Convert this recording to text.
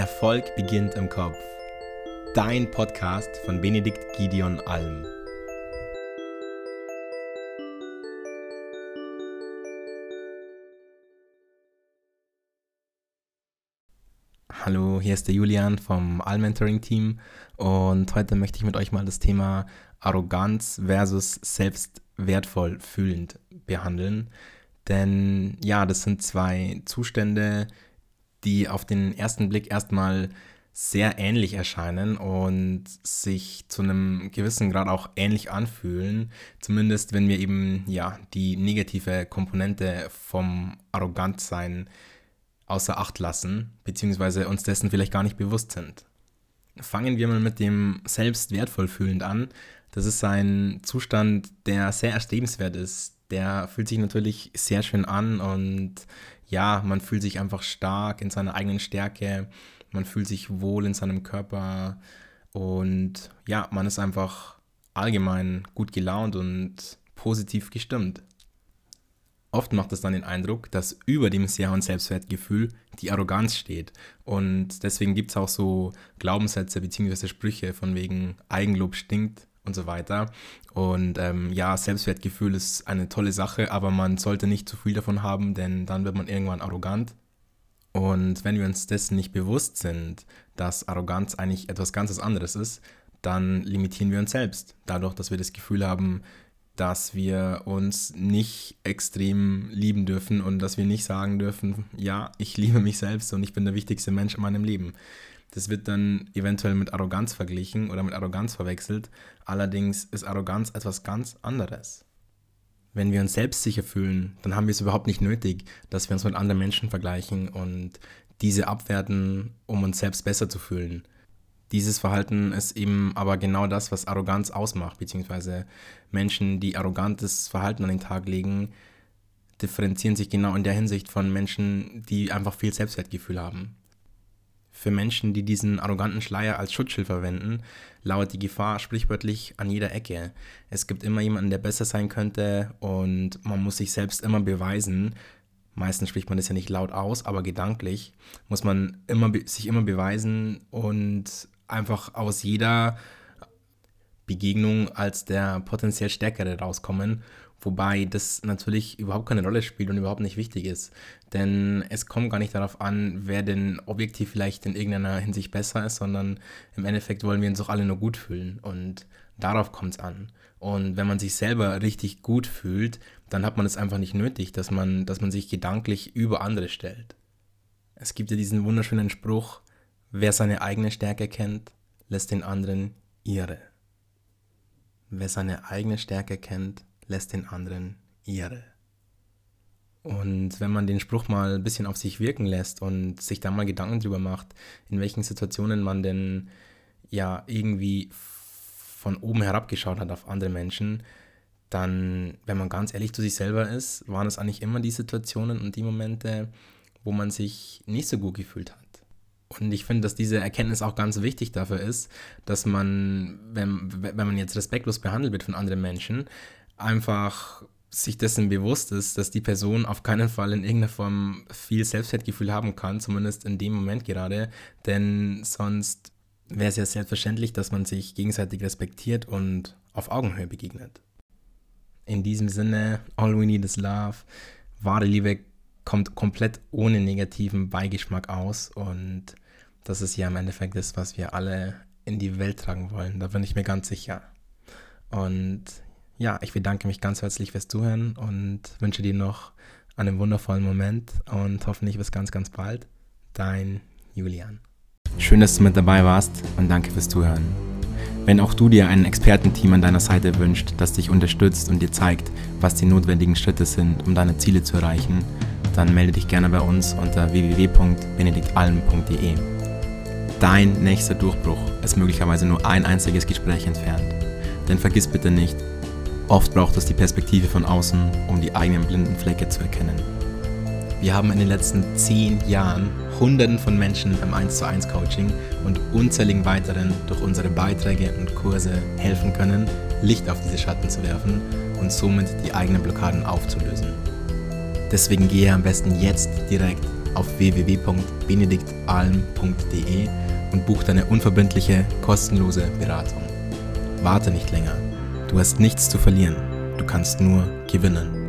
Erfolg beginnt im Kopf. Dein Podcast von Benedikt Gideon Alm. Hallo, hier ist der Julian vom Alm Mentoring Team und heute möchte ich mit euch mal das Thema Arroganz versus selbstwertvoll fühlend behandeln. Denn ja, das sind zwei Zustände, die auf den ersten Blick erstmal sehr ähnlich erscheinen und sich zu einem gewissen Grad auch ähnlich anfühlen. Zumindest wenn wir eben ja die negative Komponente vom Arrogantsein außer Acht lassen, beziehungsweise uns dessen vielleicht gar nicht bewusst sind. Fangen wir mal mit dem selbst an. Das ist ein Zustand, der sehr erstrebenswert ist. Der fühlt sich natürlich sehr schön an und ja, man fühlt sich einfach stark in seiner eigenen Stärke, man fühlt sich wohl in seinem Körper und ja, man ist einfach allgemein gut gelaunt und positiv gestimmt. Oft macht es dann den Eindruck, dass über dem sehr hohen Selbstwertgefühl die Arroganz steht. Und deswegen gibt es auch so Glaubenssätze bzw. Sprüche von wegen Eigenlob stinkt und so weiter. Und ähm, ja, Selbstwertgefühl ist eine tolle Sache, aber man sollte nicht zu viel davon haben, denn dann wird man irgendwann arrogant. Und wenn wir uns dessen nicht bewusst sind, dass Arroganz eigentlich etwas ganz anderes ist, dann limitieren wir uns selbst. Dadurch, dass wir das Gefühl haben, dass wir uns nicht extrem lieben dürfen und dass wir nicht sagen dürfen, ja, ich liebe mich selbst und ich bin der wichtigste Mensch in meinem Leben. Das wird dann eventuell mit Arroganz verglichen oder mit Arroganz verwechselt. Allerdings ist Arroganz etwas ganz anderes. Wenn wir uns selbstsicher fühlen, dann haben wir es überhaupt nicht nötig, dass wir uns mit anderen Menschen vergleichen und diese abwerten, um uns selbst besser zu fühlen. Dieses Verhalten ist eben aber genau das, was Arroganz ausmacht, beziehungsweise Menschen, die arrogantes Verhalten an den Tag legen, differenzieren sich genau in der Hinsicht von Menschen, die einfach viel Selbstwertgefühl haben. Für Menschen, die diesen arroganten Schleier als Schutzschild verwenden, lauert die Gefahr sprichwörtlich an jeder Ecke. Es gibt immer jemanden, der besser sein könnte und man muss sich selbst immer beweisen. Meistens spricht man das ja nicht laut aus, aber gedanklich muss man immer, sich immer beweisen und einfach aus jeder Begegnung als der potenziell Stärkere rauskommen Wobei das natürlich überhaupt keine Rolle spielt und überhaupt nicht wichtig ist. Denn es kommt gar nicht darauf an, wer denn objektiv vielleicht in irgendeiner Hinsicht besser ist, sondern im Endeffekt wollen wir uns doch alle nur gut fühlen. Und darauf kommt es an. Und wenn man sich selber richtig gut fühlt, dann hat man es einfach nicht nötig, dass man, dass man sich gedanklich über andere stellt. Es gibt ja diesen wunderschönen Spruch, wer seine eigene Stärke kennt, lässt den anderen ihre. Wer seine eigene Stärke kennt, lässt den anderen ihre. Und wenn man den Spruch mal ein bisschen auf sich wirken lässt und sich da mal Gedanken drüber macht, in welchen Situationen man denn ja irgendwie von oben herabgeschaut hat auf andere Menschen, dann, wenn man ganz ehrlich zu sich selber ist, waren es eigentlich immer die Situationen und die Momente, wo man sich nicht so gut gefühlt hat. Und ich finde, dass diese Erkenntnis auch ganz wichtig dafür ist, dass man, wenn, wenn man jetzt respektlos behandelt wird von anderen Menschen, einfach sich dessen bewusst ist, dass die Person auf keinen Fall in irgendeiner Form viel Selbstwertgefühl haben kann, zumindest in dem Moment gerade, denn sonst wäre es ja selbstverständlich, dass man sich gegenseitig respektiert und auf Augenhöhe begegnet. In diesem Sinne, all we need is love. Wahre Liebe kommt komplett ohne negativen Beigeschmack aus und das ist ja im Endeffekt das, was wir alle in die Welt tragen wollen. Da bin ich mir ganz sicher. Und ja, ich bedanke mich ganz herzlich fürs Zuhören und wünsche dir noch einen wundervollen Moment und hoffentlich bis ganz, ganz bald. Dein Julian. Schön, dass du mit dabei warst und danke fürs Zuhören. Wenn auch du dir ein Expertenteam an deiner Seite wünscht, das dich unterstützt und dir zeigt, was die notwendigen Schritte sind, um deine Ziele zu erreichen, dann melde dich gerne bei uns unter www.benediktalm.de. Dein nächster Durchbruch ist möglicherweise nur ein einziges Gespräch entfernt. Denn vergiss bitte nicht, Oft braucht es die Perspektive von außen, um die eigenen blinden Flecke zu erkennen. Wir haben in den letzten zehn Jahren Hunderten von Menschen im 1 zu 1 Coaching und unzähligen weiteren durch unsere Beiträge und Kurse helfen können, Licht auf diese Schatten zu werfen und somit die eigenen Blockaden aufzulösen. Deswegen gehe am besten jetzt direkt auf www.benediktalm.de und buch deine unverbindliche, kostenlose Beratung. Warte nicht länger. Du hast nichts zu verlieren. Du kannst nur gewinnen.